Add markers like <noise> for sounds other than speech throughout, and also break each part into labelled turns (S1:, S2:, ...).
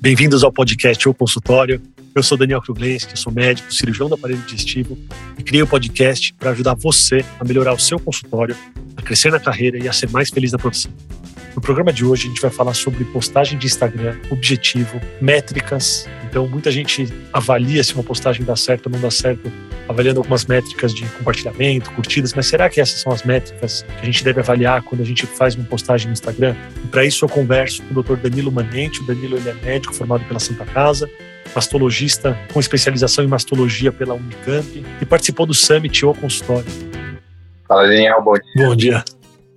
S1: Bem-vindos ao podcast O Consultório. Eu sou Daniel Kruglenski, sou médico, cirurgião do aparelho digestivo e criei o um podcast para ajudar você a melhorar o seu consultório, a crescer na carreira e a ser mais feliz na profissão. No programa de hoje, a gente vai falar sobre postagem de Instagram, objetivo, métricas. Então, muita gente avalia se uma postagem dá certo ou não dá certo, avaliando algumas métricas de compartilhamento, curtidas, mas será que essas são as métricas que a gente deve avaliar quando a gente faz uma postagem no Instagram? E para isso, eu converso com o Dr. Danilo Manente. O Danilo ele é médico formado pela Santa Casa, mastologista com especialização em mastologia pela Unicamp e participou do Summit O Consultório.
S2: Fala, Daniel. Bom dia.
S1: Bom dia.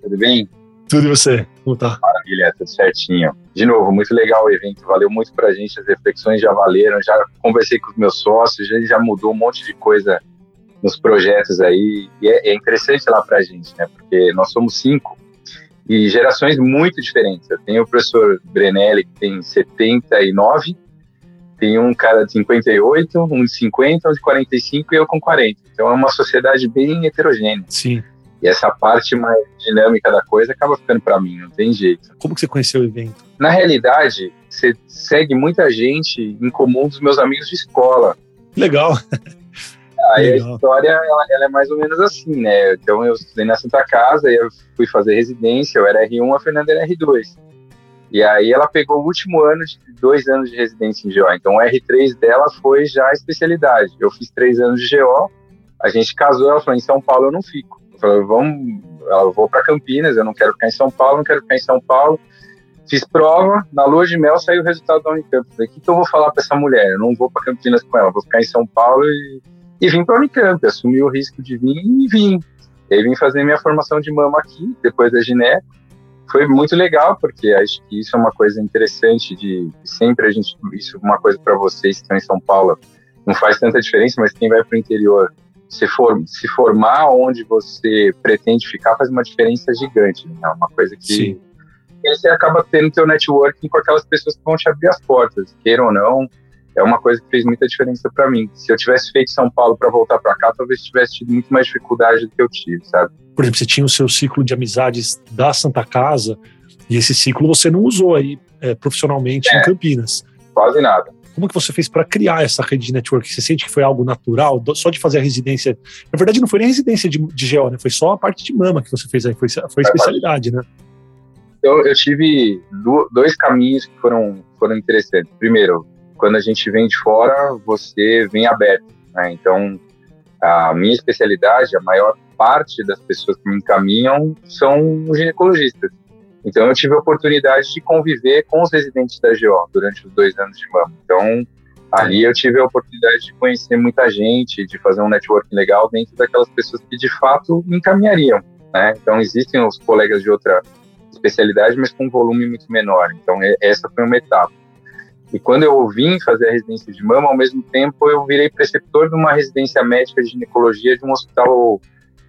S2: Tudo bem?
S1: Tudo e você? Como tá?
S2: Maravilha, tudo certinho. De novo, muito legal o evento, valeu muito pra gente, as reflexões já valeram, já conversei com os meus sócios, já, já mudou um monte de coisa nos projetos aí, e é, é interessante lá pra gente, né, porque nós somos cinco, e gerações muito diferentes. Eu tenho o professor Brenelli, que tem 79, tem um cara de 58, um de 50, um de 45 e eu com 40. Então é uma sociedade bem heterogênea.
S1: Sim.
S2: E essa parte mais dinâmica da coisa acaba ficando para mim, não tem jeito.
S1: Como que você conheceu o evento?
S2: Na realidade, você segue muita gente em comum dos meus amigos de escola.
S1: Legal. <laughs>
S2: Aí Legal. a história ela, ela, é mais ou menos assim, né? Então eu estudei na Santa Casa, eu fui fazer residência, eu era R1, a Fernanda era R2. E aí ela pegou o último ano de dois anos de residência em GO. Então o R3 dela foi já a especialidade. Eu fiz três anos de GO, a gente casou, ela falou, em São Paulo eu não fico falei, vamos, eu vou para Campinas, eu não quero ficar em São Paulo, não quero ficar em São Paulo. Fiz prova, na lua de mel saiu o resultado da Unicamp. Falei, o que, que eu vou falar para essa mulher? Eu não vou para Campinas com ela, vou ficar em São Paulo e, e vim para a Unicamp. Assumi o risco de vir e vim. E aí vim fazer minha formação de mama aqui, depois da gineco. Foi muito legal, porque acho que isso é uma coisa interessante de sempre a gente, isso é uma coisa para vocês que estão em São Paulo, não faz tanta diferença, mas quem vai para o interior se, for, se formar onde você pretende ficar faz uma diferença gigante. Né? É uma coisa que Sim. você acaba tendo teu networking com aquelas pessoas que vão te abrir as portas, queiram ou não. É uma coisa que fez muita diferença para mim. Se eu tivesse feito São Paulo para voltar para cá, talvez tivesse tido muito mais dificuldade do que eu tive, sabe?
S1: Por exemplo, você tinha o seu ciclo de amizades da Santa Casa e esse ciclo você não usou aí é, profissionalmente é, em Campinas.
S2: Quase nada.
S1: Como que você fez para criar essa rede de network? Você sente que foi algo natural, só de fazer a residência? Na verdade, não foi nem a residência de, de GO, né? Foi só a parte de mama que você fez aí, foi, foi a especialidade, né?
S2: Eu, eu tive dois caminhos que foram, foram interessantes. Primeiro, quando a gente vem de fora, você vem aberto, né? Então, a minha especialidade, a maior parte das pessoas que me encaminham são ginecologistas. Então eu tive a oportunidade de conviver com os residentes da GO durante os dois anos de mama. Então ali eu tive a oportunidade de conhecer muita gente, de fazer um networking legal dentro daquelas pessoas que de fato me encaminhariam. Né? Então existem os colegas de outra especialidade, mas com um volume muito menor. Então essa foi uma etapa. E quando eu vim fazer a residência de mama, ao mesmo tempo eu virei preceptor de uma residência médica de ginecologia de um hospital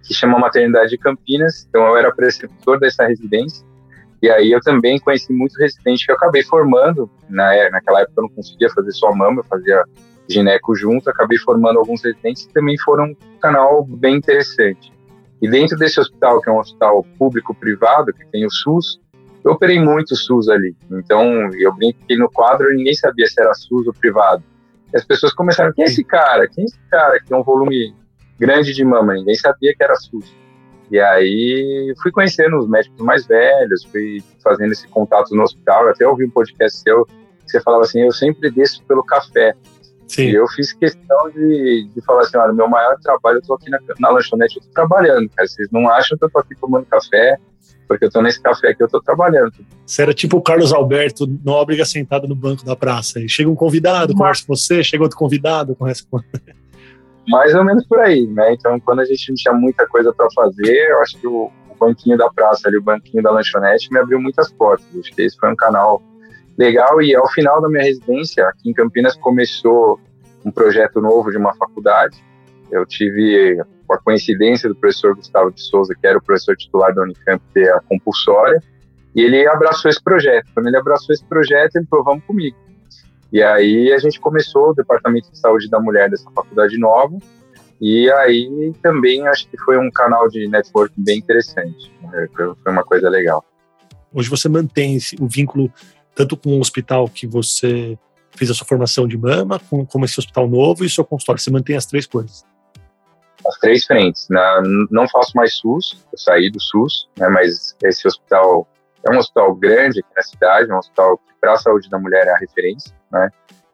S2: que chama Maternidade de Campinas. Então eu era preceptor dessa residência e aí eu também conheci muitos residentes que eu acabei formando. Na, é, naquela época eu não conseguia fazer só mama, eu fazia gineco junto, acabei formando alguns residentes que também foram um canal bem interessante. E dentro desse hospital, que é um hospital público-privado, que tem o SUS, eu operei muito SUS ali. Então, eu brinquei que no quadro ninguém sabia se era SUS ou privado. E as pessoas começaram, quem é esse cara? Quem é esse cara que tem um volume grande de mama? Ninguém sabia que era SUS. E aí fui conhecendo os médicos mais velhos, fui fazendo esse contato no hospital. Eu até ouvi um podcast seu que você falava assim: eu sempre desço pelo café. Sim. E eu fiz questão de, de falar assim: olha, meu maior trabalho, eu tô aqui na, na lanchonete, eu tô trabalhando, cara. Vocês não acham que eu tô aqui tomando café, porque eu tô nesse café aqui, eu tô trabalhando.
S1: Você era tipo o Carlos Alberto Nóbrega sentado no banco da praça. E chega um convidado, conversa com você, chega outro convidado, conversa com
S2: mais ou menos por aí, né? Então, quando a gente não tinha muita coisa para fazer, eu acho que o, o, banquinho da praça ali, o banquinho da lanchonete, me abriu muitas portas. Acho que esse foi um canal legal. E ao final da minha residência, aqui em Campinas, começou um projeto novo de uma faculdade. Eu tive a coincidência do professor Gustavo de Souza, que era o professor titular da Unicamp, ter a compulsória, e ele abraçou esse projeto. Quando ele abraçou esse projeto, ele falou: vamos comigo. E aí a gente começou o Departamento de Saúde da Mulher dessa faculdade nova, e aí também acho que foi um canal de network bem interessante, né? foi uma coisa legal.
S1: Hoje você mantém o vínculo tanto com o hospital que você fez a sua formação de mama, com, como esse hospital novo e seu consultório. Você mantém as três coisas?
S2: As três frentes. Na, não faço mais SUS, eu saí do SUS, né, mas esse hospital é um hospital grande aqui na cidade, é um hospital que para a saúde da mulher é a referência, né?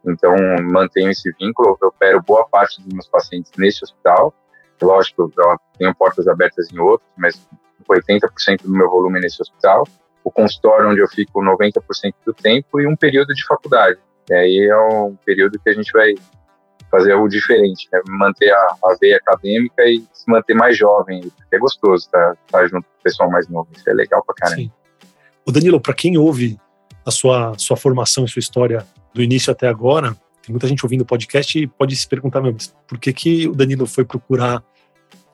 S2: Então, mantenho esse vínculo, eu opero boa parte dos meus pacientes nesse hospital. Lógico, eu tenho portas abertas em outros, mas 80% do meu volume é nesse hospital. O consultório onde eu fico 90% do tempo e um período de faculdade. E aí é um período que a gente vai fazer algo diferente, né? manter a, a veia acadêmica e se manter mais jovem, é gostoso estar, estar junto com o pessoal mais novo, isso é legal pra caramba. Sim.
S1: O Danilo, para quem ouve a sua, sua formação e sua história do início até agora, tem muita gente ouvindo o podcast e pode se perguntar mesmo, por que, que o Danilo foi procurar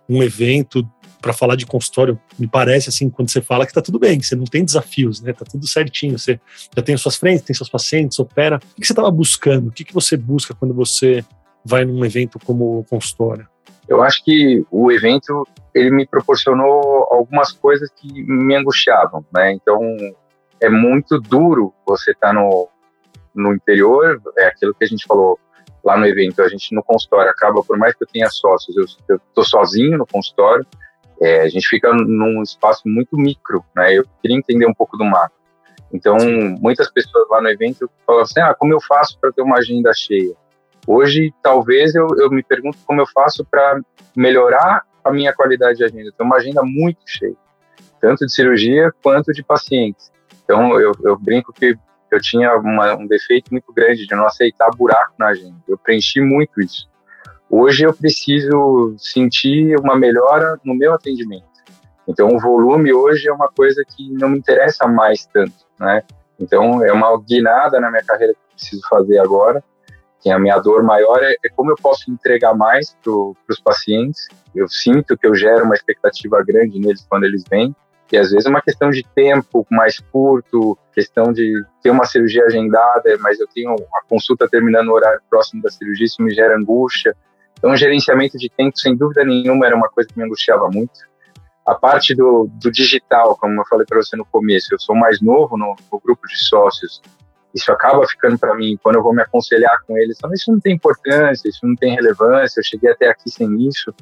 S1: um evento para falar de consultório? Me parece assim, quando você fala que está tudo bem, que você não tem desafios, né? Tá tudo certinho, você já tem as suas frentes, tem seus pacientes, opera. O que você estava buscando? O que, que você busca quando você vai num evento como o consultório?
S2: Eu acho que o evento ele me proporcionou algumas coisas que me angustiavam, né? Então é muito duro você estar tá no no interior, é aquilo que a gente falou lá no evento, a gente no consultório acaba, por mais que eu tenha sócios, eu estou sozinho no consultório, é, a gente fica num espaço muito micro, né? Eu queria entender um pouco do macro. Então, muitas pessoas lá no evento falam assim, ah, como eu faço para ter uma agenda cheia? Hoje, talvez eu, eu me pergunto como eu faço para melhorar a minha qualidade de agenda. Tenho uma agenda muito cheia, tanto de cirurgia quanto de pacientes. Então, eu, eu brinco que eu tinha uma, um defeito muito grande de não aceitar buraco na agenda. Eu preenchi muito isso. Hoje eu preciso sentir uma melhora no meu atendimento. Então o volume hoje é uma coisa que não me interessa mais tanto, né? Então é uma guinada na minha carreira que eu preciso fazer agora. Que a minha dor maior é, é como eu posso entregar mais para os pacientes. Eu sinto que eu gero uma expectativa grande neles quando eles vêm que às vezes é uma questão de tempo mais curto, questão de ter uma cirurgia agendada, mas eu tenho a consulta terminando no horário próximo da cirurgia, isso me gera angústia. Então, o gerenciamento de tempo, sem dúvida nenhuma, era uma coisa que me angustiava muito. A parte do, do digital, como eu falei para você no começo, eu sou mais novo no, no grupo de sócios, isso acaba ficando para mim, quando eu vou me aconselhar com eles, isso não tem importância, isso não tem relevância, eu cheguei até aqui sem isso.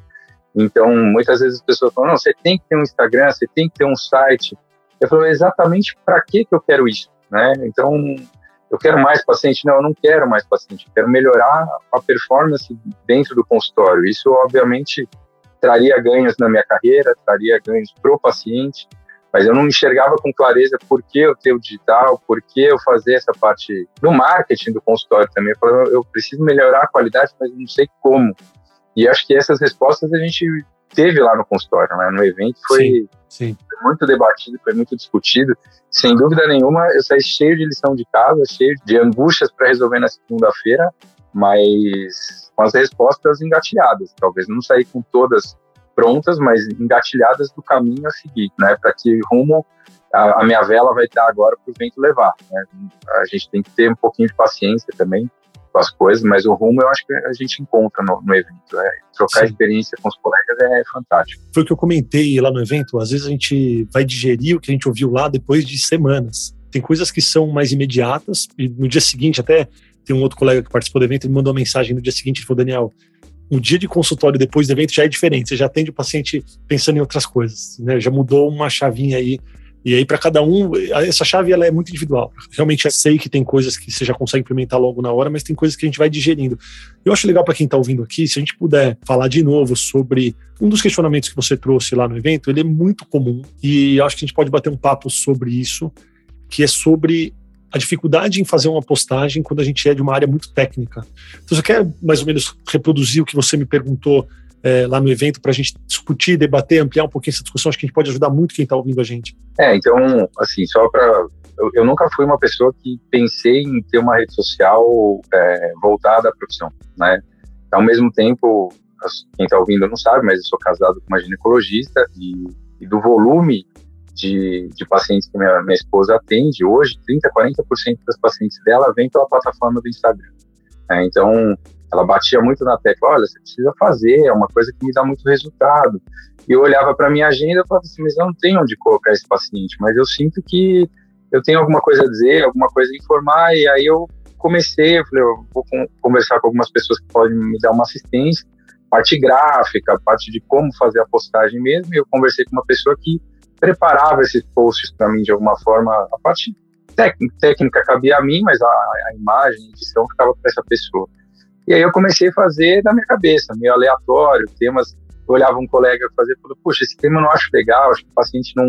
S2: Então, muitas vezes as pessoas falam: não, você tem que ter um Instagram, você tem que ter um site. Eu falo: exatamente para que eu quero isso? Né? Então, eu quero mais paciente? Não, eu não quero mais paciente. Eu quero melhorar a performance dentro do consultório. Isso, obviamente, traria ganhos na minha carreira, traria ganhos para o paciente, mas eu não enxergava com clareza por que eu ter o digital, por que eu fazer essa parte do marketing do consultório também. Eu, falo, eu preciso melhorar a qualidade, mas não sei como. E acho que essas respostas a gente teve lá no consultório, né? no evento, foi, sim, sim. muito debatido, foi muito discutido. Sem dúvida nenhuma, eu saí cheio de lição de casa, cheio de angústias para resolver na segunda-feira, mas com as respostas engatilhadas. Talvez não sair com todas prontas, mas engatilhadas do caminho a seguir, né? Para que rumo a, a, minha vela vai estar agora para o vento levar. Né? A gente tem que ter um pouquinho de paciência também com as coisas, mas o rumo eu acho que a gente encontra no, no evento. É, trocar Sim. experiência com os colegas é fantástico.
S1: Foi o que eu comentei lá no evento. Às vezes a gente vai digerir o que a gente ouviu lá depois de semanas. Tem coisas que são mais imediatas e no dia seguinte até tem um outro colega que participou do evento, ele mandou uma mensagem no dia seguinte e falou, Daniel, um dia de consultório depois do evento já é diferente, você já atende o paciente pensando em outras coisas, né? Já mudou uma chavinha aí e aí, para cada um, essa chave ela é muito individual. Realmente, eu sei que tem coisas que você já consegue implementar logo na hora, mas tem coisas que a gente vai digerindo. Eu acho legal para quem está ouvindo aqui, se a gente puder falar de novo sobre um dos questionamentos que você trouxe lá no evento, ele é muito comum e acho que a gente pode bater um papo sobre isso, que é sobre a dificuldade em fazer uma postagem quando a gente é de uma área muito técnica. Então, você quer mais ou menos reproduzir o que você me perguntou é, lá no evento para a gente discutir, debater, ampliar um pouquinho essa discussão. Acho que a gente pode ajudar muito quem está ouvindo a gente.
S2: É, então, assim, só para. Eu, eu, nunca fui uma pessoa que pensei em ter uma rede social é, voltada à profissão, né? Ao mesmo tempo, quem está ouvindo não sabe, mas eu sou casado com uma ginecologista e, e do volume de, de, pacientes que minha, minha esposa atende, hoje 30, 40% das pacientes dela vêm pela plataforma do Instagram. É, então, ela batia muito na tecla, olha, você precisa fazer, é uma coisa que me dá muito resultado. E eu olhava para minha agenda e falava assim, mas eu não tenho onde colocar esse paciente, mas eu sinto que eu tenho alguma coisa a dizer, alguma coisa a informar, e aí eu comecei, eu falei, eu vou conversar com algumas pessoas que podem me dar uma assistência, parte gráfica, parte de como fazer a postagem mesmo, e eu conversei com uma pessoa que preparava esses posts para mim de alguma forma, a parte técnica, cabia a mim, mas a, a imagem, a edição ficava para essa pessoa. E aí eu comecei a fazer da minha cabeça, meio aleatório, temas, eu olhava um colega fazer, falei, puxa, esse tema eu não acho legal, acho que o paciente não,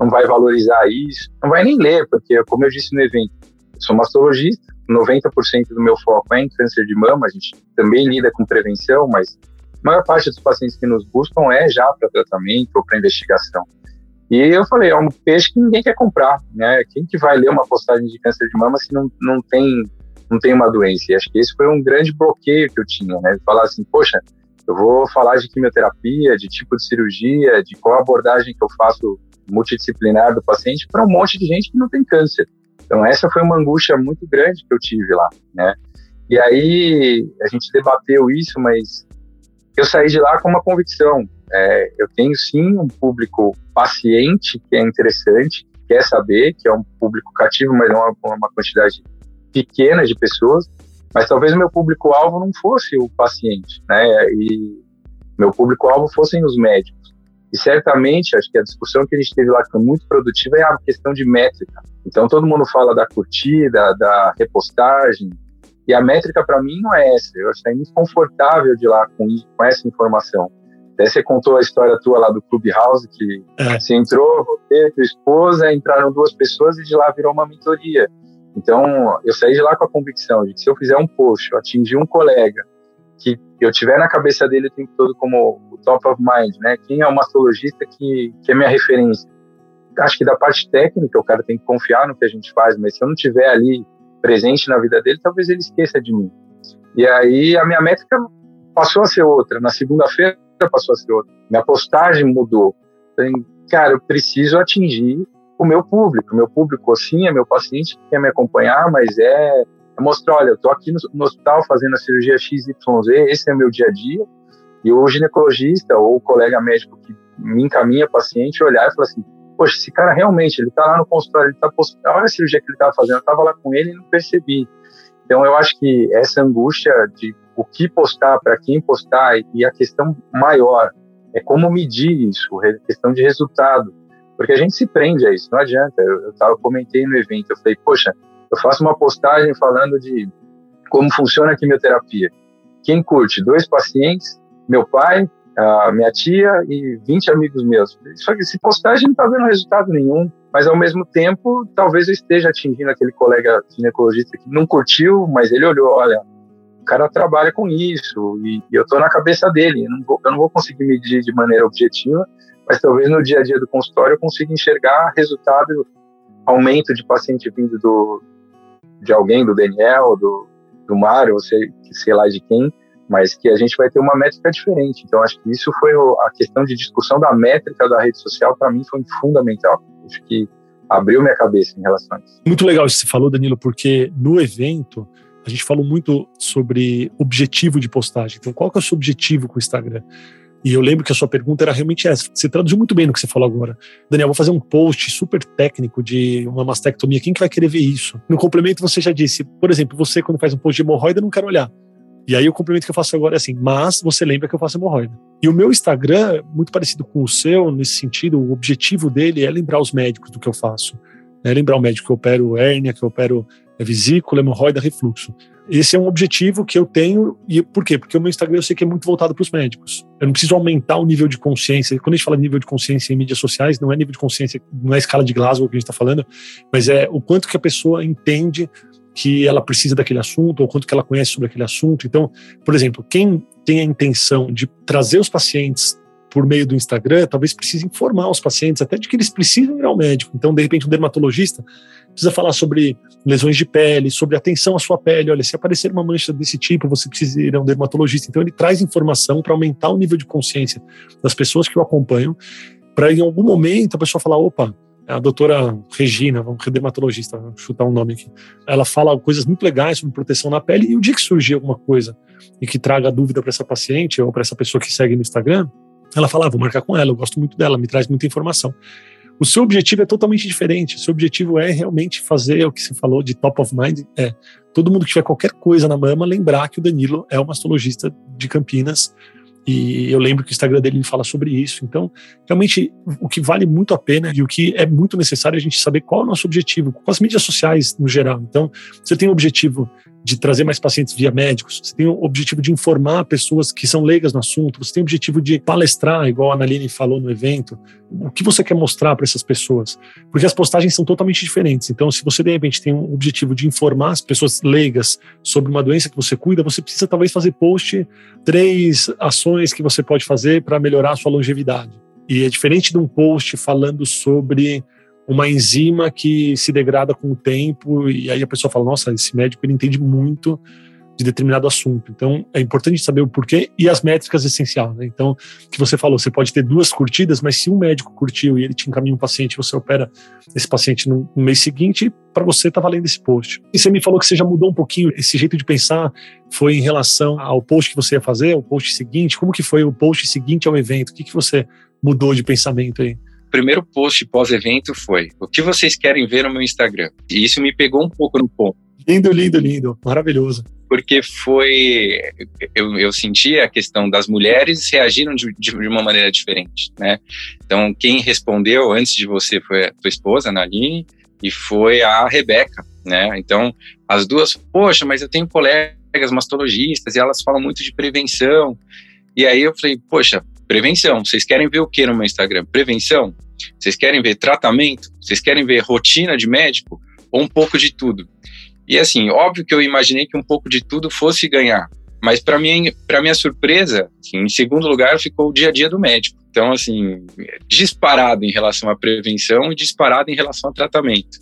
S2: não vai valorizar isso, não vai nem ler, porque como eu disse no evento, eu sou mastologista, 90% do meu foco é em câncer de mama, a gente também lida com prevenção, mas a maior parte dos pacientes que nos buscam é já para tratamento ou para investigação. E eu falei, é um peixe que ninguém quer comprar, né? Quem que vai ler uma postagem de câncer de mama se não, não tem não tem uma doença? E acho que esse foi um grande bloqueio que eu tinha, né? Falar assim, poxa, eu vou falar de quimioterapia, de tipo de cirurgia, de qual abordagem que eu faço multidisciplinar do paciente para um monte de gente que não tem câncer. Então essa foi uma angústia muito grande que eu tive lá, né? E aí a gente debateu isso, mas eu saí de lá com uma convicção. É, eu tenho sim um público paciente que é interessante, que quer saber, que é um público cativo, mas não uma, uma quantidade pequena de pessoas. Mas talvez o meu público-alvo não fosse o paciente, né? E meu público-alvo fossem os médicos. E certamente, acho que a discussão que a gente teve lá que foi muito produtiva é a questão de métrica. Então, todo mundo fala da curtida, da repostagem, e a métrica para mim não é essa. Eu acho muito confortável de lá com, com essa informação. Até você contou a história tua lá do Clubhouse, que é. você entrou, você, tua esposa, entraram duas pessoas e de lá virou uma mentoria. Então, eu saí de lá com a convicção de que se eu fizer um post, eu atingir um colega, que eu tiver na cabeça dele o tempo todo como o top of mind, né? Quem é o mastologista que, que é minha referência? Acho que da parte técnica, o cara tem que confiar no que a gente faz, mas se eu não tiver ali presente na vida dele, talvez ele esqueça de mim. E aí a minha métrica passou a ser outra. Na segunda-feira passou a ser outra. Minha postagem mudou. Falei, cara, eu preciso atingir o meu público. Meu público, sim, é meu paciente que quer me acompanhar, mas é, é mostrar, olha, eu tô aqui no, no, hospital fazendo a cirurgia XYZ, esse é meu dia a dia, e o ginecologista ou o colega médico que me encaminha paciente olhar e falar assim, poxa, esse cara realmente, ele tá lá no consultório, ele tá postando, olha a cirurgia que ele tava fazendo, eu tava lá com ele e não percebi. Então eu acho que essa angústia de o que postar, para quem postar, e a questão maior é como medir isso, questão de resultado. Porque a gente se prende a isso, não adianta. Eu, eu, eu comentei no evento, eu falei, poxa, eu faço uma postagem falando de como funciona a quimioterapia. Quem curte? Dois pacientes, meu pai, a minha tia e 20 amigos meus. Só que essa postagem não está vendo resultado nenhum, mas ao mesmo tempo, talvez eu esteja atingindo aquele colega ginecologista que não curtiu, mas ele olhou, olha, o cara trabalha com isso e, e eu estou na cabeça dele, eu não, vou, eu não vou conseguir medir de maneira objetiva, mas talvez no dia a dia do consultório eu consiga enxergar resultado, aumento de paciente vindo do, de alguém, do Daniel, do, do Mário, ou sei, sei lá de quem, mas que a gente vai ter uma métrica diferente. Então, acho que isso foi a questão de discussão da métrica da rede social, para mim, foi fundamental. Acho que abriu minha cabeça em relação a isso.
S1: Muito legal isso que você falou, Danilo, porque no evento a gente falou muito sobre objetivo de postagem. Então, qual que é o seu objetivo com o Instagram? E eu lembro que a sua pergunta era realmente essa. Você traduziu muito bem no que você falou agora. Daniel, vou fazer um post super técnico de uma mastectomia. Quem que vai querer ver isso? No complemento, você já disse, por exemplo, você quando faz um post de hemorroida não quer olhar. E aí o complemento que eu faço agora é assim, mas você lembra que eu faço hemorroida. E o meu Instagram, muito parecido com o seu, nesse sentido, o objetivo dele é lembrar os médicos do que eu faço. É lembrar o médico que eu opero hérnia, que eu opero vesícula, hemorroida, refluxo. Esse é um objetivo que eu tenho. E por quê? Porque o meu Instagram eu sei que é muito voltado para os médicos. Eu não preciso aumentar o nível de consciência. Quando a gente fala de nível de consciência em mídias sociais, não é nível de consciência, não é escala de Glasgow que a gente está falando, mas é o quanto que a pessoa entende que ela precisa daquele assunto ou quanto que ela conhece sobre aquele assunto. Então, por exemplo, quem tem a intenção de trazer os pacientes por meio do Instagram, talvez precise informar os pacientes até de que eles precisam ir ao médico. Então, de repente, um dermatologista precisa falar sobre lesões de pele, sobre atenção à sua pele. Olha, se aparecer uma mancha desse tipo, você precisa ir a um dermatologista. Então, ele traz informação para aumentar o nível de consciência das pessoas que o acompanham, para em algum momento a pessoa falar: opa, a doutora Regina, vamos dermatologista, vamos chutar um nome aqui. Ela fala coisas muito legais sobre proteção na pele e o dia que surgir alguma coisa e que traga dúvida para essa paciente ou para essa pessoa que segue no Instagram, ela fala, ah, vou marcar com ela, eu gosto muito dela, me traz muita informação. o seu objetivo é totalmente diferente. O seu objetivo é realmente fazer o que você falou de top of mind, é todo mundo que tiver qualquer coisa na mama lembrar que o Danilo é um mastologista de Campinas e eu lembro que o Instagram dele fala sobre isso. Então, realmente, o que vale muito a pena e o que é muito necessário é a gente saber qual é o nosso objetivo, com as mídias sociais no geral. Então, você tem o objetivo de trazer mais pacientes via médicos, você tem o objetivo de informar pessoas que são leigas no assunto, você tem o objetivo de palestrar, igual a Analine falou no evento. O que você quer mostrar para essas pessoas? Porque as postagens são totalmente diferentes. Então, se você de repente tem um objetivo de informar as pessoas leigas sobre uma doença que você cuida, você precisa talvez fazer post três ações que você pode fazer para melhorar a sua longevidade. E é diferente de um post falando sobre uma enzima que se degrada com o tempo e aí a pessoa fala, nossa, esse médico ele entende muito de determinado assunto. Então, é importante saber o porquê e as métricas essenciais. Né? Então, que você falou, você pode ter duas curtidas, mas se um médico curtiu e ele te encaminha um paciente, você opera esse paciente no, mês seguinte, para você tá valendo esse post. E você me falou que você já mudou um pouquinho esse jeito de pensar, foi em relação ao post que você ia fazer, o post seguinte, como que foi o post seguinte ao evento? O que, que você mudou de pensamento aí?
S2: Primeiro post pós-evento foi: o que vocês querem ver no meu Instagram? E isso me pegou um pouco no ponto.
S1: Lindo, lindo, lindo. Maravilhoso.
S2: Porque foi. Eu, eu senti a questão das mulheres reagiram de, de, uma maneira diferente, né? Então, quem respondeu antes de você foi a tua esposa, Naline, e foi a Rebeca, né? Então, as duas, poxa, mas eu tenho colegas mastologistas e elas falam muito de prevenção. E aí eu falei, poxa, prevenção. Vocês querem ver o que no meu Instagram? Prevenção? Vocês querem ver tratamento? Vocês querem ver rotina de médico? Ou um pouco de tudo? E assim, óbvio que eu imaginei que um pouco de tudo fosse ganhar. Mas para mim, para minha surpresa, assim, em segundo lugar ficou o dia a dia do médico. Então, assim, disparado em relação à prevenção e disparado em relação ao tratamento.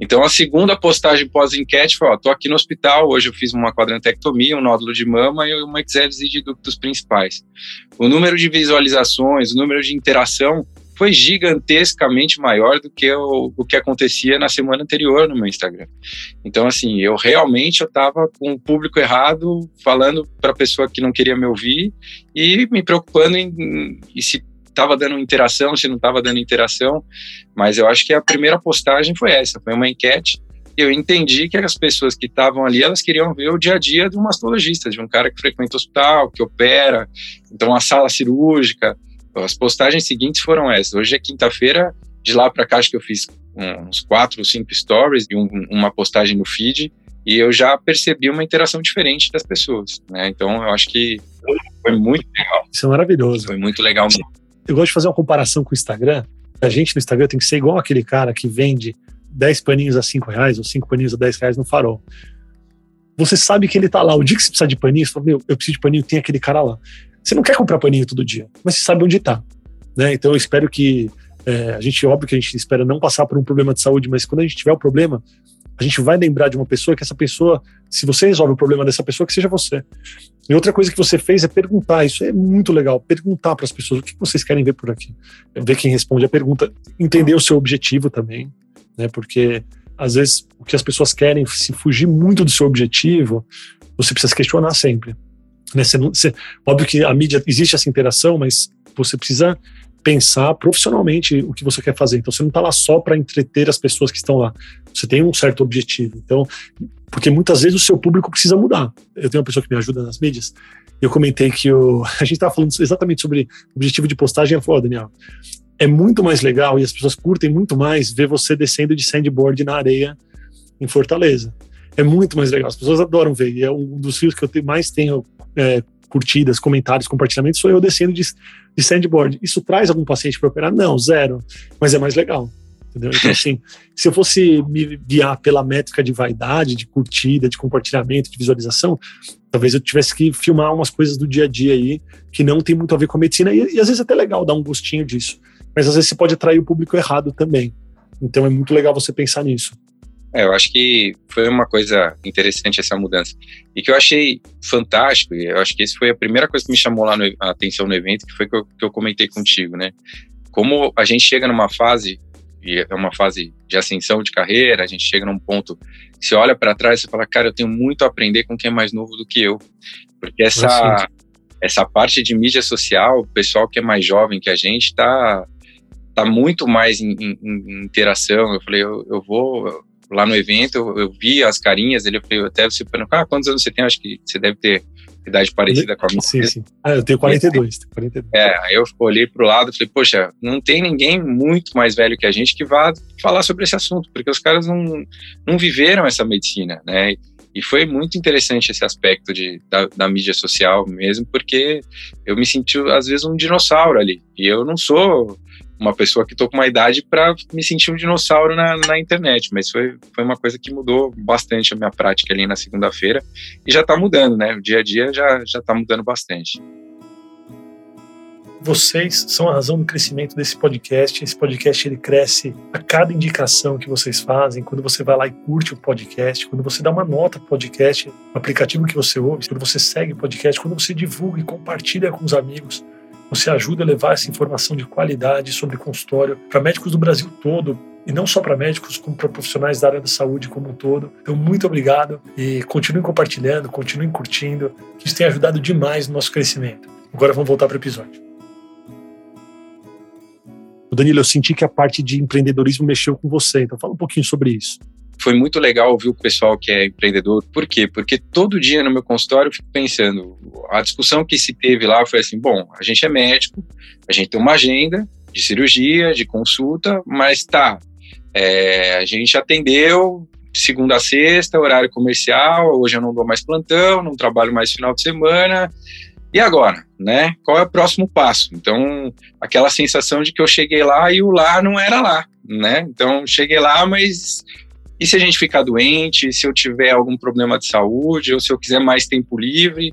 S2: Então, a segunda postagem pós-enquete foi: ó, tô aqui no hospital, hoje eu fiz uma quadrantectomia, um nódulo de mama e uma exélise de ductos principais. O número de visualizações, o número de interação foi gigantescamente maior do que o, o que acontecia na semana anterior no meu Instagram. Então, assim, eu realmente eu estava com o público errado, falando para a pessoa que não queria me ouvir e me preocupando em, em, em se estava dando interação, se não estava dando interação. Mas eu acho que a primeira postagem foi essa, foi uma enquete eu entendi que as pessoas que estavam ali, elas queriam ver o dia a dia de um mastologista, de um cara que frequenta o hospital, que opera, então a sala cirúrgica, as postagens seguintes foram essas. Hoje é quinta-feira, de lá para cá acho que eu fiz uns quatro ou cinco stories e um, uma postagem no feed e eu já percebi uma interação diferente das pessoas, né? Então eu acho que foi muito legal.
S1: Isso é maravilhoso.
S2: Foi muito legal mesmo.
S1: Eu gosto de fazer uma comparação com o Instagram. A gente no Instagram tem que ser igual aquele cara que vende 10 paninhos a 5 reais ou 5 paninhos a 10 reais no farol. Você sabe que ele tá lá. O dia que você precisa de paninho, você fala, meu, eu preciso de paninho, tem aquele cara lá. Você não quer comprar paninho todo dia, mas você sabe onde está. Né? Então eu espero que é, a gente, óbvio que a gente espera não passar por um problema de saúde, mas quando a gente tiver o problema, a gente vai lembrar de uma pessoa que essa pessoa, se você resolve o problema dessa pessoa, que seja você. E outra coisa que você fez é perguntar, isso é muito legal, perguntar para as pessoas o que vocês querem ver por aqui. Ver quem responde a pergunta, entender o seu objetivo também, né? Porque às vezes o que as pessoas querem, se fugir muito do seu objetivo, você precisa se questionar sempre. Né? Você você, óbvio que a mídia existe essa interação, mas você precisa pensar profissionalmente o que você quer fazer. Então você não está lá só para entreter as pessoas que estão lá. Você tem um certo objetivo. Então, porque muitas vezes o seu público precisa mudar. Eu tenho uma pessoa que me ajuda nas mídias. Eu comentei que o, <laughs> a gente estava falando exatamente sobre objetivo de postagem. Ela falou, oh, Daniel, é muito mais legal e as pessoas curtem muito mais ver você descendo de sandboard na areia em Fortaleza. É muito mais legal. As pessoas adoram ver. E é um dos fios que eu mais tenho é, curtidas, comentários, compartilhamentos, sou eu descendo de, de sandboard. Isso traz algum paciente para operar? Não, zero. Mas é mais legal. Entendeu? Então, assim, <laughs> se eu fosse me guiar pela métrica de vaidade, de curtida, de compartilhamento, de visualização, talvez eu tivesse que filmar umas coisas do dia a dia aí que não tem muito a ver com a medicina. E, e às vezes é até legal dar um gostinho disso. Mas às vezes você pode atrair o público errado também. Então é muito legal você pensar nisso.
S2: É, eu acho que foi uma coisa interessante essa mudança. E que eu achei fantástico, e eu acho que isso foi a primeira coisa que me chamou lá no, a atenção no evento, que foi que eu, que eu comentei contigo, né? Como a gente chega numa fase, e é uma fase de ascensão de carreira, a gente chega num ponto que você olha para trás e fala, cara, eu tenho muito a aprender com quem é mais novo do que eu. Porque essa, essa parte de mídia social, o pessoal que é mais jovem que a gente está tá muito mais em, em, em interação. Eu falei, eu, eu vou lá no evento, eu, eu, vi as carinhas, ele eu até você perguntou, ah, quantos anos você tem? Acho que você deve ter idade parecida com a minha.
S1: Sim, sim. Ah, eu tenho 42, 42.
S2: É, aí eu olhei pro lado e falei, poxa, não tem ninguém muito mais velho que a gente que vá falar sobre esse assunto, porque os caras não, não viveram essa medicina, né? E foi muito interessante esse aspecto de, da, da, mídia social mesmo, porque eu me senti, às vezes, um dinossauro ali. E eu não sou uma pessoa que estou com uma idade para me sentir um dinossauro na, na, internet, mas foi, foi uma coisa que mudou bastante a minha prática ali na segunda-feira. E já está mudando, né? O dia a dia já está mudando bastante
S1: vocês são a razão do crescimento desse podcast. Esse podcast ele cresce a cada indicação que vocês fazem, quando você vai lá e curte o podcast, quando você dá uma nota pro podcast, no aplicativo que você ouve, quando você segue o podcast, quando você divulga e compartilha com os amigos. Você ajuda a levar essa informação de qualidade sobre consultório para médicos do Brasil todo, e não só para médicos, como para profissionais da área da saúde como um todo. Então, muito obrigado e continuem compartilhando, continuem curtindo, que isso tem ajudado demais no nosso crescimento. Agora vamos voltar para o episódio. Danilo, eu senti que a parte de empreendedorismo mexeu com você, então fala um pouquinho sobre isso.
S2: Foi muito legal ouvir o pessoal que é empreendedor. Por quê? Porque todo dia no meu consultório eu fico pensando, a discussão que se teve lá foi assim, bom, a gente é médico, a gente tem uma agenda de cirurgia, de consulta, mas tá, é, a gente atendeu segunda a sexta, horário comercial, hoje eu não dou mais plantão, não trabalho mais final de semana, e agora, né? Qual é o próximo passo? Então, aquela sensação de que eu cheguei lá e o lá não era lá, né? Então, cheguei lá, mas e se a gente ficar doente? Se eu tiver algum problema de saúde ou se eu quiser mais tempo livre?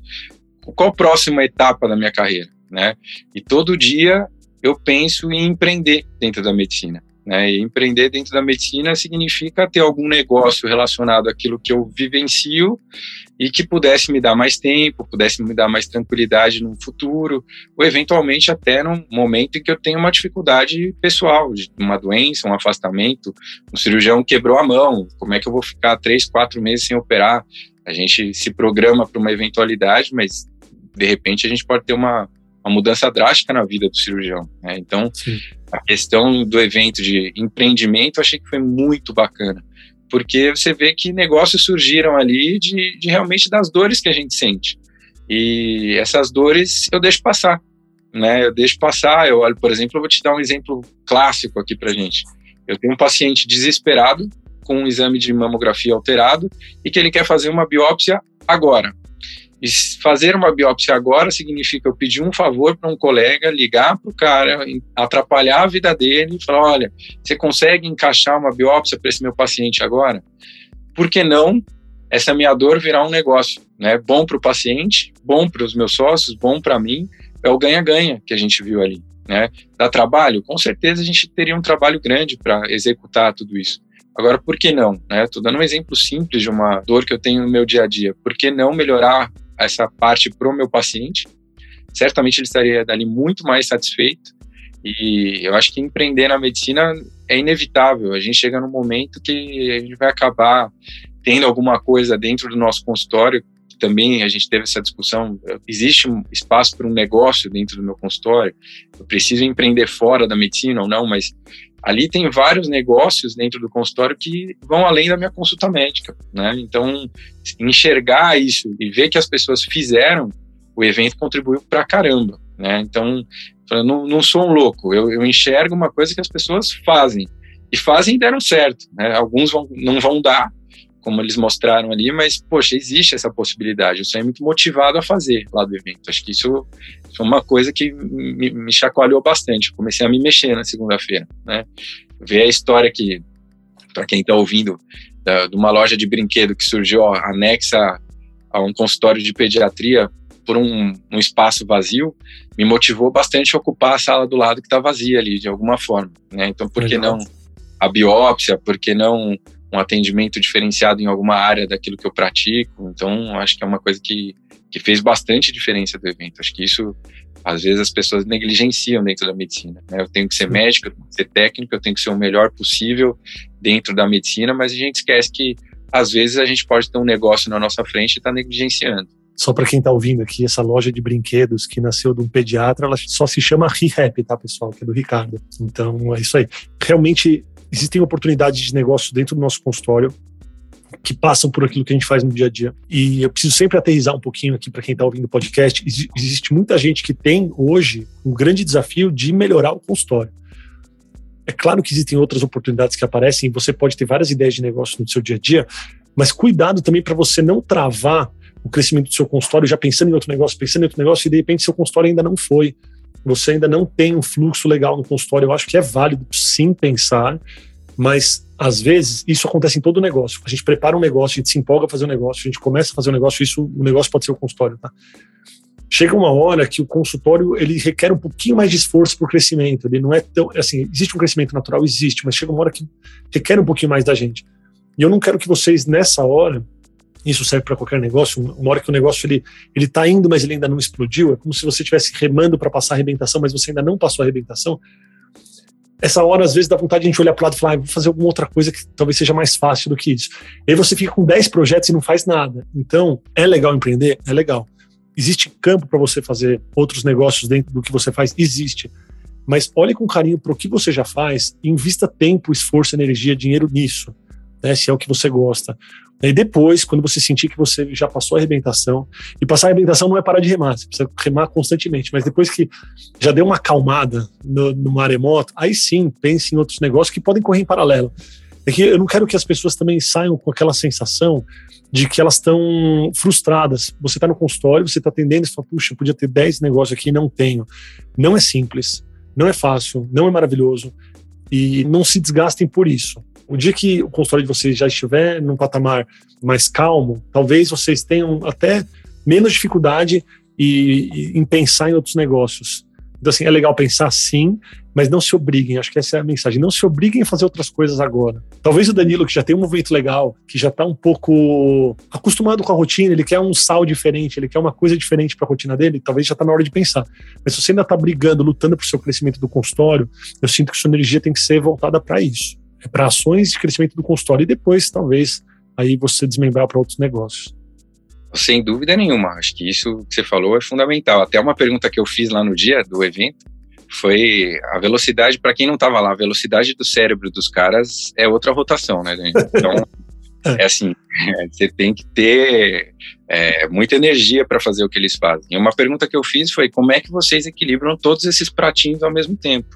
S2: Qual a próxima etapa da minha carreira, né? E todo dia eu penso em empreender dentro da medicina. Né? E empreender dentro da medicina significa ter algum negócio relacionado àquilo que eu vivencio e que pudesse me dar mais tempo, pudesse me dar mais tranquilidade no futuro, ou eventualmente até num momento em que eu tenho uma dificuldade pessoal, uma doença, um afastamento, um cirurgião quebrou a mão, como é que eu vou ficar três, quatro meses sem operar? A gente se programa para uma eventualidade, mas de repente a gente pode ter uma, uma mudança drástica na vida do cirurgião. Né? Então, Sim a questão do evento de empreendimento, eu achei que foi muito bacana, porque você vê que negócios surgiram ali de, de realmente das dores que a gente sente. E essas dores eu deixo passar, né? Eu deixo passar. Eu olho, por exemplo, eu vou te dar um exemplo clássico aqui para gente. Eu tenho um paciente desesperado com um exame de mamografia alterado e que ele quer fazer uma biópsia agora. E fazer uma biópsia agora significa eu pedir um favor para um colega, ligar para o cara, atrapalhar a vida dele e falar: olha, você consegue encaixar uma biópsia para esse meu paciente agora? Por que não essa minha dor virar um negócio? Né? Bom para o paciente, bom para os meus sócios, bom para mim. É o ganha-ganha que a gente viu ali. Né? Dá trabalho? Com certeza a gente teria um trabalho grande para executar tudo isso. Agora, por que não? Estou né? dando um exemplo simples de uma dor que eu tenho no meu dia a dia. Por que não melhorar essa parte para o meu paciente, certamente ele estaria dali muito mais satisfeito. E eu acho que empreender na medicina é inevitável. A gente chega num momento que a gente vai acabar tendo alguma coisa dentro do nosso consultório. Também a gente teve essa discussão. Existe um espaço para um negócio dentro do meu consultório? Eu preciso empreender fora da medicina ou não? Mas ali tem vários negócios dentro do consultório que vão além da minha consulta médica, né? Então, enxergar isso e ver que as pessoas fizeram, o evento contribuiu pra caramba, né? Então, eu não, não sou um louco, eu, eu, enxergo uma coisa que as pessoas fazem, e fazem e deram certo, né? Alguns vão, não vão dar, como eles mostraram ali, mas, poxa, existe essa possibilidade. Eu saí muito motivado a fazer lá do evento. Acho que isso foi uma coisa que me, me chacoalhou bastante. Eu comecei a me mexer na segunda-feira, né? Ver a história que, para quem está ouvindo, da, de uma loja de brinquedo que surgiu ó, anexa a um consultório de pediatria por um, um, espaço vazio, me motivou bastante a ocupar a sala do lado que está vazia ali, de alguma forma. Né? Então, por que não a biópsia? Por que não um atendimento diferenciado em alguma área daquilo que eu pratico. Então, acho que é uma coisa que, que fez bastante diferença do evento. Acho que isso, às vezes, as pessoas negligenciam dentro da medicina. Né? Eu tenho que ser médico, eu tenho que ser técnico, eu tenho que ser o melhor possível dentro da medicina, mas a gente esquece que, às vezes, a gente pode ter um negócio na nossa frente e está negligenciando.
S1: Só para quem está ouvindo aqui, essa loja de brinquedos que nasceu de um pediatra, ela só se chama ReHap, tá, pessoal? Que é do Ricardo. Então, é isso aí. Realmente, existem oportunidades de negócio dentro do nosso consultório que passam por aquilo que a gente faz no dia a dia. E eu preciso sempre aterrizar um pouquinho aqui para quem está ouvindo o podcast. Existe muita gente que tem hoje um grande desafio de melhorar o consultório. É claro que existem outras oportunidades que aparecem, você pode ter várias ideias de negócio no seu dia a dia, mas cuidado também para você não travar o crescimento do seu consultório já pensando em outro negócio, pensando em outro negócio, e de repente seu consultório ainda não foi. Você ainda não tem um fluxo legal no consultório. Eu acho que é válido sim pensar, mas às vezes isso acontece em todo negócio. A gente prepara um negócio, a gente se empolga a fazer um negócio, a gente começa a fazer um negócio, isso o negócio pode ser o consultório, tá? Chega uma hora que o consultório ele requer um pouquinho mais de esforço para o crescimento. Ele não é tão assim, existe um crescimento natural, existe, mas chega uma hora que requer um pouquinho mais da gente. E eu não quero que vocês nessa hora isso serve para qualquer negócio. Uma hora que o negócio ele ele está indo, mas ele ainda não explodiu. É como se você estivesse remando para passar a arrebentação, mas você ainda não passou a arrebentação. Essa hora, às vezes, dá vontade de a gente olhar para o lado e falar, ah, vou fazer alguma outra coisa que talvez seja mais fácil do que isso. E aí você fica com 10 projetos e não faz nada. Então, é legal empreender? É legal. Existe campo para você fazer outros negócios dentro do que você faz? Existe. Mas olhe com carinho para o que você já faz invista tempo, esforço, energia, dinheiro nisso, né, se é o que você gosta. E depois, quando você sentir que você já passou a arrebentação, e passar a arrebentação não é parar de remar, você precisa remar constantemente, mas depois que já deu uma acalmada no, no maremoto, aí sim, pense em outros negócios que podem correr em paralelo. É que eu não quero que as pessoas também saiam com aquela sensação de que elas estão frustradas. Você está no consultório, você está atendendo e fala, puxa, eu podia ter 10 negócios aqui e não tenho. Não é simples, não é fácil, não é maravilhoso e não se desgastem por isso. O dia que o consultório de vocês já estiver num patamar mais calmo, talvez vocês tenham até menos dificuldade e, e, em pensar em outros negócios. Então, assim, é legal pensar sim, mas não se obriguem. Acho que essa é a mensagem. Não se obriguem a fazer outras coisas agora. Talvez o Danilo, que já tem um movimento legal, que já está um pouco acostumado com a rotina, ele quer um sal diferente, ele quer uma coisa diferente para a rotina dele, talvez já está na hora de pensar. Mas se você ainda está brigando, lutando por seu crescimento do consultório, eu sinto que sua energia tem que ser voltada para isso para ações de crescimento do consultório e depois, talvez, aí você desmembrar para outros negócios.
S2: Sem dúvida nenhuma, acho que isso que você falou é fundamental. Até uma pergunta que eu fiz lá no dia do evento foi a velocidade, para quem não estava lá, a velocidade do cérebro dos caras é outra rotação, né, gente? Então, <laughs> é assim, <laughs> você tem que ter é, muita energia para fazer o que eles fazem. E uma pergunta que eu fiz foi como é que vocês equilibram todos esses pratinhos ao mesmo tempo?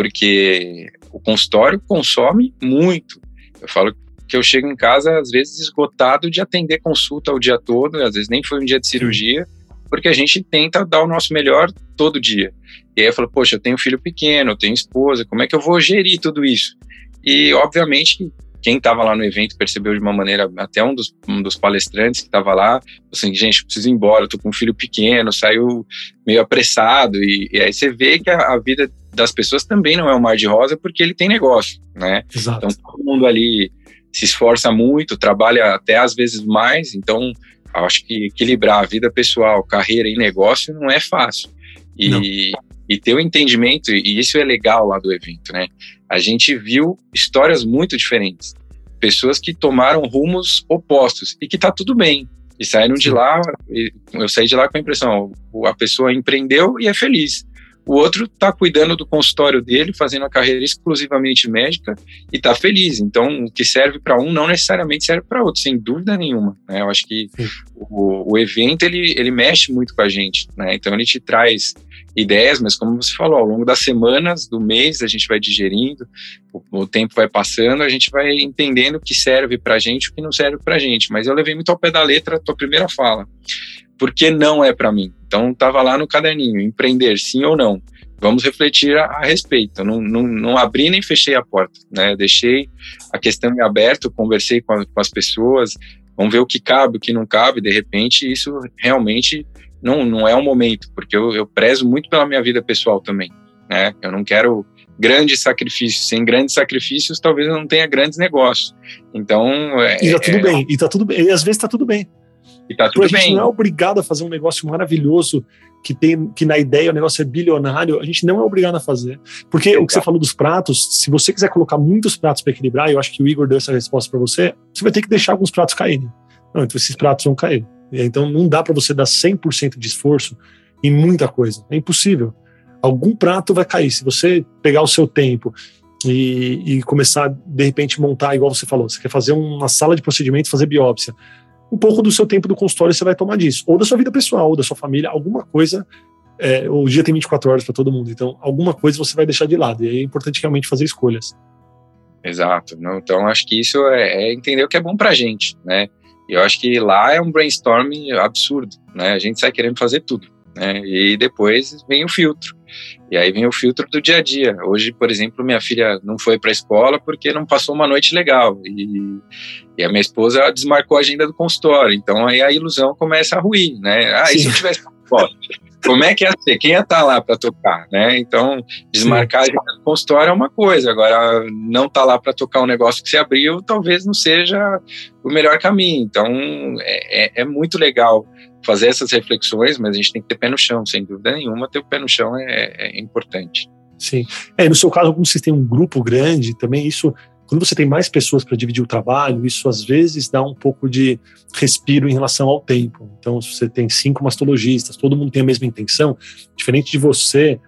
S2: Porque o consultório consome muito. Eu falo que eu chego em casa, às vezes, esgotado de atender consulta o dia todo, às vezes nem foi um dia de cirurgia, porque a gente tenta dar o nosso melhor todo dia. E aí eu falo, poxa, eu tenho filho pequeno, eu tenho esposa, como é que eu vou gerir tudo isso? E, obviamente, quem estava lá no evento percebeu de uma maneira, até um dos, um dos palestrantes que estava lá, assim, gente, preciso ir embora, tô com um filho pequeno, saiu meio apressado, e, e aí você vê que a, a, vida das pessoas também não é um mar de rosa porque ele tem negócio, né?
S1: Exato.
S2: Então todo mundo ali se esforça muito, trabalha até às vezes mais, então acho que equilibrar a vida pessoal, carreira e negócio não é fácil. E, e ter o um entendimento, e isso é legal lá do evento, né? A gente viu histórias muito diferentes. Pessoas que tomaram rumos opostos e que tá tudo bem. E saíram Sim. de lá, eu saí de lá com a impressão, a pessoa empreendeu e é feliz. O outro está cuidando do consultório dele, fazendo a carreira exclusivamente médica e está feliz. Então, o que serve para um não necessariamente serve para outro, sem dúvida nenhuma. Né? Eu acho que o, o, evento ele, ele mexe muito com a gente. Né? Então, ele te traz ideias, mas como você falou, ao longo das semanas, do mês, a gente vai digerindo, o, o tempo vai passando, a gente vai entendendo o que serve para gente o que não serve para gente. Mas eu levei muito ao pé da letra a tua primeira fala porque não é para mim. Então estava lá no caderninho, empreender sim ou não. Vamos refletir a, a respeito. Não, não, não, abri nem fechei a porta, né? Deixei a questão em aberto, conversei com, a, com, as pessoas, vamos ver o que cabe, o que não cabe. De repente, isso realmente não, não é o momento, porque eu, eu prezo muito pela minha vida pessoal também, né? Eu não quero grandes sacrifícios. Sem grandes sacrifícios, talvez eu não tenha grandes negócios. Então.
S1: É, e tá tudo é, bem, e tá tudo bem. E às vezes tá tudo bem.
S2: E tá tudo
S1: a gente
S2: bem.
S1: não é obrigado a fazer um negócio maravilhoso que tem que na ideia o negócio é bilionário, a gente não é obrigado a fazer. Porque Exato. o que você falou dos pratos, se você quiser colocar muitos pratos para equilibrar, eu acho que o Igor deu essa resposta para você, você vai ter que deixar alguns pratos caírem. Não, então esses pratos vão cair. Então não dá para você dar 100% de esforço em muita coisa. É impossível. Algum prato vai cair. Se você pegar o seu tempo e, e começar, de repente, montar, igual você falou, você quer fazer uma sala de procedimentos, fazer biópsia. Um pouco do seu tempo do consultório você vai tomar disso. Ou da sua vida pessoal, ou da sua família, alguma coisa. É, o dia tem 24 horas para todo mundo, então alguma coisa você vai deixar de lado. E aí é importante realmente fazer escolhas.
S2: Exato. Então, acho que isso é, é entender o que é bom para gente, né? E eu acho que lá é um brainstorming absurdo, né? A gente sai querendo fazer tudo, né? E depois vem o filtro. E aí vem o filtro do dia a dia. Hoje, por exemplo, minha filha não foi para a escola porque não passou uma noite legal. E, e a minha esposa desmarcou a agenda do consultório. Então aí a ilusão começa a ruir, né? Ah, e se eu tivesse como é que ia ser? Quem ia estar tá lá para tocar, né? Então, desmarcar Sim. a consultório é uma coisa, agora não estar tá lá para tocar um negócio que se abriu talvez não seja o melhor caminho. Então, é, é, é, muito legal fazer essas reflexões, mas a gente tem que ter pé no chão, sem dúvida nenhuma, ter o pé no chão é, é importante.
S1: Sim. É, no seu caso, como vocês têm um grupo grande, também isso quando você tem mais pessoas para dividir o trabalho, isso às vezes dá um pouco de respiro em relação ao tempo. Então, se você tem cinco mastologistas, todo mundo tem a mesma intenção, diferente de você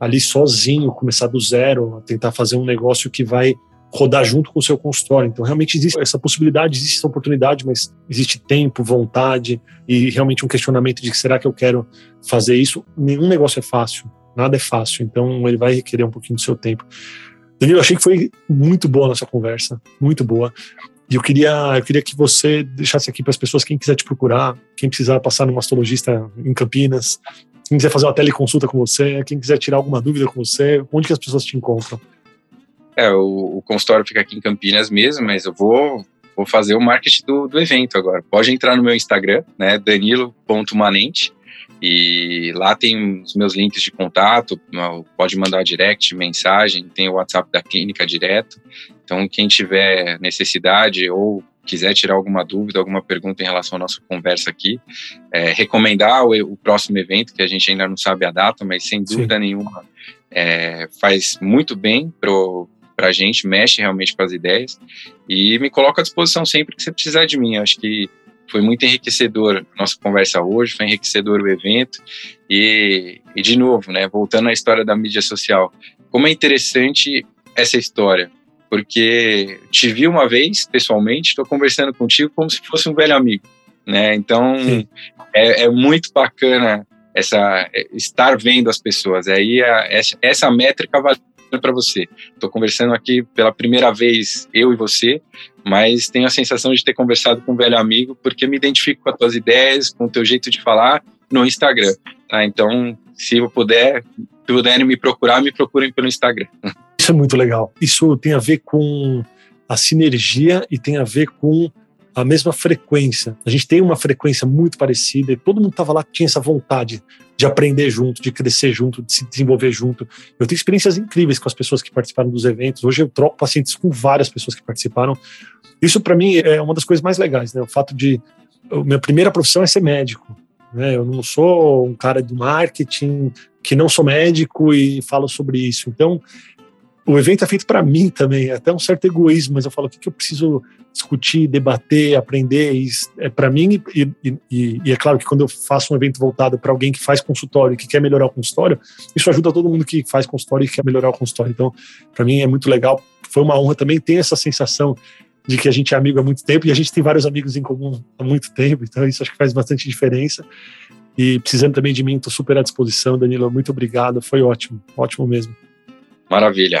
S1: ali sozinho, começar do zero, tentar fazer um negócio que vai rodar junto com o seu consultório. Então, realmente existe essa possibilidade, existe essa oportunidade, mas existe tempo, vontade e realmente um questionamento de será que eu quero fazer isso? Nenhum negócio é fácil, nada é fácil. Então, ele vai requerer um pouquinho do seu tempo. Danilo, achei que foi muito boa a nossa conversa, muito boa. E eu queria, eu queria que você deixasse aqui para as pessoas, quem quiser te procurar, quem precisar passar no mastologista em Campinas, quem quiser fazer uma teleconsulta com você, quem quiser tirar alguma dúvida com você, onde que as pessoas te encontram?
S2: É, o, o consultório fica aqui em Campinas mesmo, mas eu vou, vou fazer o marketing do, do evento agora. Pode entrar no meu Instagram, né, danilo.manente, e lá tem os meus links de contato, pode mandar direct, mensagem, tem o WhatsApp da clínica direto. Então, quem tiver necessidade ou quiser tirar alguma dúvida, alguma pergunta em relação à nossa conversa aqui, é, recomendar o, o, próximo evento, que a gente ainda não sabe a data, mas sem dúvida Sim. nenhuma é, faz muito bem para a gente, mexe realmente com as ideias e me coloca à disposição sempre que você precisar de mim. Acho que foi muito enriquecedor a nossa conversa hoje, foi enriquecedor o evento. E, e, de novo, né, voltando à história da mídia social, como é interessante essa história, porque te vi uma vez pessoalmente, estou conversando contigo como se fosse um velho amigo, né? Então é, é, muito bacana essa estar vendo as pessoas. Aí a, essa, essa métrica vale para você. Estou conversando aqui pela primeira vez eu e você, mas tenho a sensação de ter conversado com um velho amigo porque me identifico com as tuas ideias, com o teu jeito de falar no Instagram. Tá? Então, se eu puder, puderem me procurar, me procurem pelo Instagram.
S1: Isso é muito legal. Isso tem a ver com a sinergia e tem a ver com a mesma frequência. A gente tem uma frequência muito parecida e todo mundo estava lá tinha essa vontade de aprender junto, de crescer junto, de se desenvolver junto. Eu tenho experiências incríveis com as pessoas que participaram dos eventos. Hoje eu troco pacientes com várias pessoas que participaram. Isso para mim é uma das coisas mais legais, né? O fato de minha primeira profissão é ser médico. Né? Eu não sou um cara do marketing que não sou médico e falo sobre isso. Então o evento é feito para mim também, é até um certo egoísmo, mas eu falo o que, que eu preciso discutir, debater, aprender, e é para mim, e, e, e, é claro que quando eu faço um evento voltado para alguém que faz consultório e que quer melhorar o consultório, isso ajuda todo mundo que faz consultório e quer melhorar o consultório. Então, para mim é muito legal, foi uma honra também ter essa sensação de que a gente é amigo há muito tempo e a gente tem vários amigos em comum há muito tempo, então isso acho que faz bastante diferença. E precisando também de mim, estou super à disposição, Danilo. Muito obrigado, foi ótimo, ótimo mesmo.
S2: Maravilha.